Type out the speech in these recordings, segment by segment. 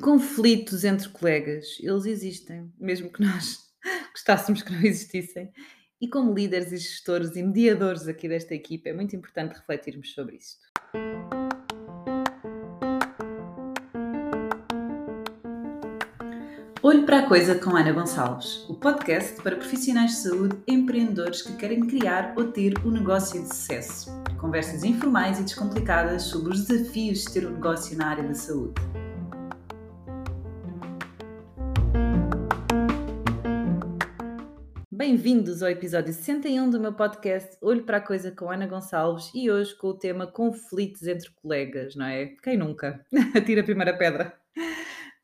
Conflitos entre colegas, eles existem, mesmo que nós gostássemos que não existissem. E como líderes e gestores e mediadores aqui desta equipa, é muito importante refletirmos sobre isto. Olho para a Coisa com Ana Gonçalves, o podcast para profissionais de saúde e empreendedores que querem criar ou ter um negócio de sucesso. Conversas informais e descomplicadas sobre os desafios de ter um negócio na área da saúde. Bem-vindos ao episódio 61 do meu podcast Olho para a Coisa com Ana Gonçalves e hoje com o tema conflitos entre colegas, não é? Quem nunca? Atira a primeira pedra.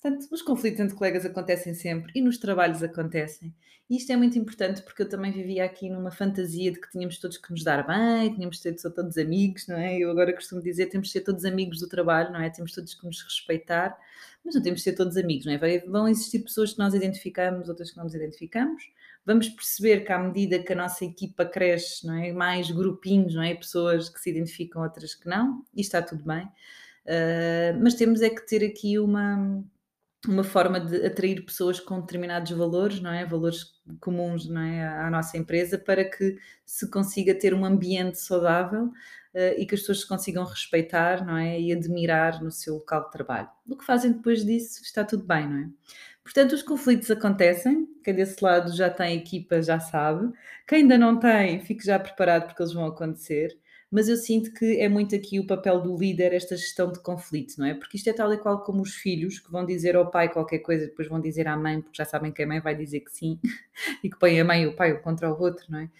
Portanto, os conflitos entre colegas acontecem sempre e nos trabalhos acontecem. E isto é muito importante porque eu também vivia aqui numa fantasia de que tínhamos todos que nos dar bem, tínhamos de ser todos amigos, não é? Eu agora costumo dizer temos de ser todos amigos do trabalho, não é? Temos todos que nos respeitar, mas não temos de ser todos amigos, não é? Vão existir pessoas que nós identificamos, outras que não nos identificamos vamos perceber que à medida que a nossa equipa cresce, não é? mais grupinhos, não é? pessoas que se identificam, outras que não, e está tudo bem, uh, mas temos é que ter aqui uma, uma forma de atrair pessoas com determinados valores, não é? Valores comuns não é? à nossa empresa para que se consiga ter um ambiente saudável uh, e que as pessoas se consigam respeitar, não é? E admirar no seu local de trabalho. O que fazem depois disso está tudo bem, não é? Portanto, os conflitos acontecem, quem desse lado já tem equipa já sabe, quem ainda não tem, fique já preparado porque eles vão acontecer. Mas eu sinto que é muito aqui o papel do líder, esta gestão de conflito, não é? Porque isto é tal e qual como os filhos que vão dizer ao pai qualquer coisa, depois vão dizer à mãe, porque já sabem que a mãe vai dizer que sim, e que põe a mãe e o pai um contra o outro, não é?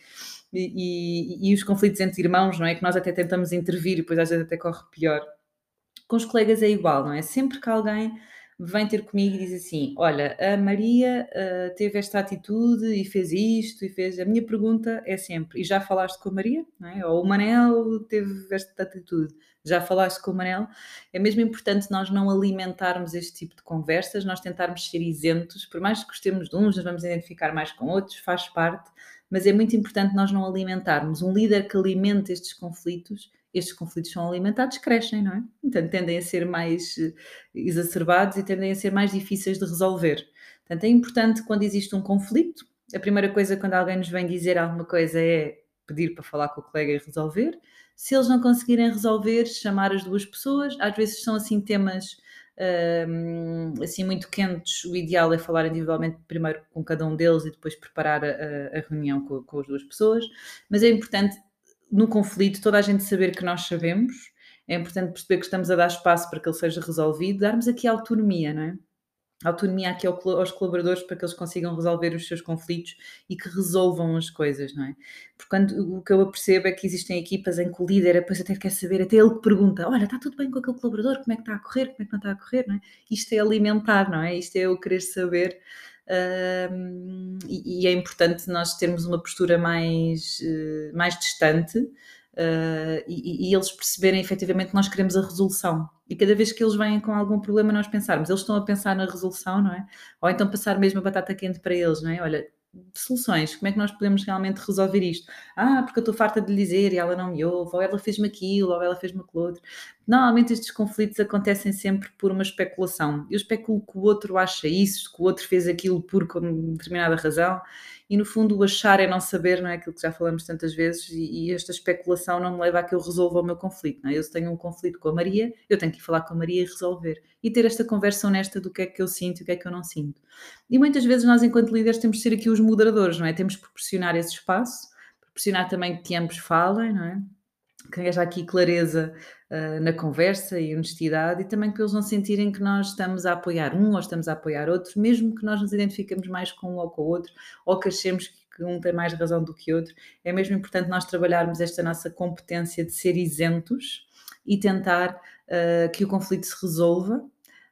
E, e, e, os conflitos entre irmãos, não é? Que nós até tentamos intervir e depois às vezes até corre pior. Com os colegas é igual, não é? Sempre que alguém vem ter comigo e diz assim: Olha, a Maria uh, teve esta atitude e fez isto e fez. A minha pergunta é sempre: E já falaste com a Maria? É? Ou o Manel teve esta atitude, já falaste com o Manel? É mesmo importante nós não alimentarmos este tipo de conversas, nós tentarmos ser isentos, por mais que gostemos de uns, nos vamos identificar mais com outros, faz parte, mas é muito importante nós não alimentarmos. Um líder que alimenta estes conflitos estes conflitos são alimentados, crescem, não é? Então tendem a ser mais eh, exacerbados e tendem a ser mais difíceis de resolver. Portanto, é importante quando existe um conflito, a primeira coisa quando alguém nos vem dizer alguma coisa é pedir para falar com o colega e resolver. Se eles não conseguirem resolver, chamar as duas pessoas. Às vezes são assim temas um, assim muito quentes. O ideal é falar individualmente primeiro com cada um deles e depois preparar a, a reunião com, com as duas pessoas. Mas é importante no conflito, toda a gente saber que nós sabemos, é importante perceber que estamos a dar espaço para que ele seja resolvido, darmos aqui autonomia, não é? Autonomia aqui aos colaboradores para que eles consigam resolver os seus conflitos e que resolvam as coisas, não é? Porque quando, o que eu percebo é que existem equipas em que o líder depois até quer saber, até ele que pergunta: Olha, está tudo bem com aquele colaborador? Como é que está a correr? Como é que não está a correr? Não é? Isto é alimentar, não é? Isto é eu querer saber E, e, é importante nós termos uma postura mais, uh, mais distante uh, e, e, eles perceberem efetivamente que nós queremos a resolução. E cada vez que eles vêm com algum problema, nós pensarmos, eles estão a pensar na resolução, não é? Ou então passar mesmo a batata quente para eles, não é? Olha, soluções, como é que nós podemos realmente resolver isto? Ah, porque eu estou farta de lhe dizer e ela não me ouve, ou ela fez-me aquilo, ou ela fez-me aquilo outro. Normalmente estes conflitos acontecem sempre por uma especulação. Eu especulo que o outro acha isso, que o outro fez aquilo por determinada razão, e no fundo o achar é não saber, não é aquilo que já falamos tantas vezes, e, e esta especulação não me leva a que eu resolva o meu conflito. Não é? Eu se tenho um conflito com a Maria, eu tenho que ir falar com a Maria e resolver. E ter esta conversa honesta do que é que eu sinto e o que é que eu não sinto. E muitas vezes nós, enquanto líderes, temos de ser aqui os moderadores, não é? Temos de proporcionar esse espaço, proporcionar também que ambos falem, não é? Que haja aqui clareza uh, na conversa e honestidade e também que eles não sentirem que nós estamos a apoiar um ou estamos a apoiar outro, mesmo que nós nos identificamos mais com um ou com o outro, ou que achemos que um tem mais razão do que outro. É mesmo importante nós trabalharmos esta nossa competência de ser isentos e tentar uh, que o conflito se resolva.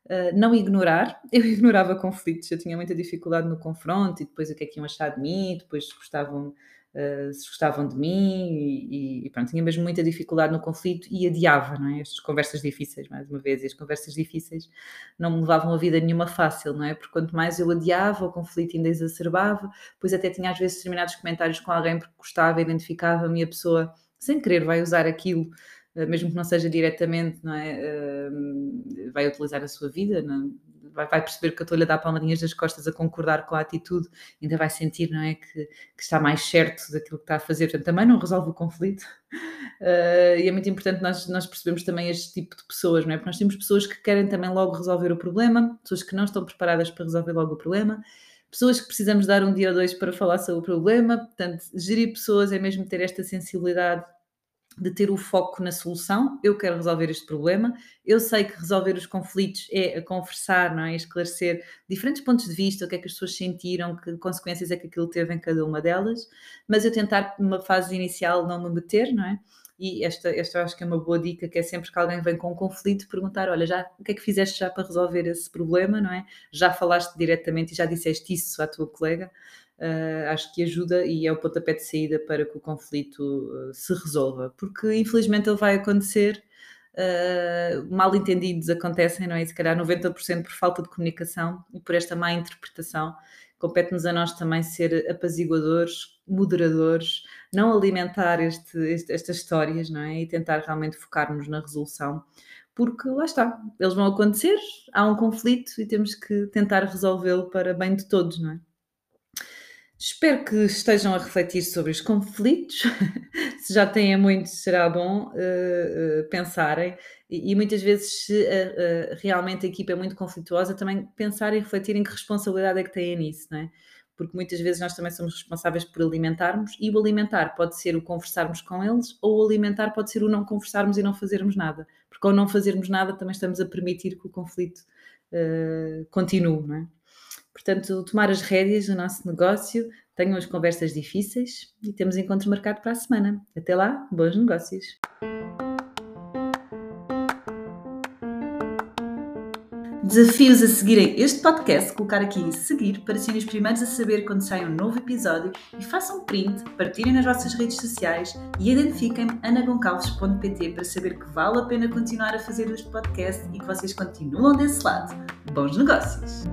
Uh, não ignorar, eu ignorava conflitos, eu tinha muita dificuldade no confronto e depois o que é que iam achar de mim, depois gostavam uh, se gostavam de mim e, e, pronto, tinha mesmo muita dificuldade no conflito e adiava, não é? Estas conversas difíceis, mais uma vez, e as conversas difíceis não me levavam a vida nenhuma fácil, não é? Porque quanto mais eu adiava, o conflito ainda exacerbava, pois até tinha às vezes determinados comentários com alguém porque gostava, identificava-me e a pessoa, sem querer, vai usar aquilo eh, mesmo que não seja diretamente, não é? Uh, vai utilizar a sua vida, vai, vai perceber que a dar palmadinhas das costas a concordar com a atitude, ainda vai sentir, não é, que, que está mais certo daquilo que está a fazer, portanto também não resolve o conflito. Uh, e é muito importante nós, nós percebermos também este tipo de pessoas, não é? Porque nós temos pessoas que querem também logo resolver o problema, pessoas que não estão preparadas para resolver logo o problema, pessoas que precisamos dar um dia ou dois para falar sobre o problema, portanto, gerir pessoas é mesmo ter esta sensibilidade de ter o foco na solução. Eu quero resolver este problema. Eu sei que resolver os conflitos é conversar, não é? esclarecer diferentes pontos de vista, o que é que as pessoas sentiram, que consequências é que aquilo teve em cada uma delas. Mas eu tentar, numa fase inicial, não me meter, não é? E esta, esta eu acho que é uma boa dica, que é sempre que alguém vem com um conflito, perguntar, olha, já, o que é que fizeste já para resolver esse problema, não é? Já falaste diretamente e já disseste isso à tua colega? Uh, acho que ajuda e é o pontapé de saída para que o conflito uh, se resolva, porque infelizmente ele vai acontecer, uh, mal entendidos acontecem, não é? E se calhar 90% por falta de comunicação e por esta má interpretação. Compete-nos a nós também ser apaziguadores, moderadores, não alimentar este, este, estas histórias, não é? E tentar realmente focar-nos na resolução, porque lá está, eles vão acontecer, há um conflito e temos que tentar resolvê-lo para bem de todos, não é? Espero que estejam a refletir sobre os conflitos. se já têm muitos, será bom uh, pensarem. E, e, muitas vezes, se uh, realmente a equipa é muito conflituosa, também pensar e refletir em que responsabilidade é que têm nisso, não é? Porque muitas vezes nós também somos responsáveis por alimentarmos, e o alimentar pode ser o conversarmos com eles, ou o alimentar pode ser o não conversarmos e não fazermos nada. Porque ao não fazermos nada, também estamos a permitir que o conflito continue, não é? Portanto, tomar as rédeas do nosso negócio, tenham as conversas difíceis e temos encontro marcado para a semana. Até lá, bons negócios! Desafios a seguirem este podcast, colocar aqui em seguir para serem os primeiros a saber quando sai um novo episódio e façam print, partilhem nas vossas redes sociais e identifiquem-me anagoncalves.pt para saber que vale a pena continuar a fazer este podcast e que vocês continuam desse lado. Bons negócios!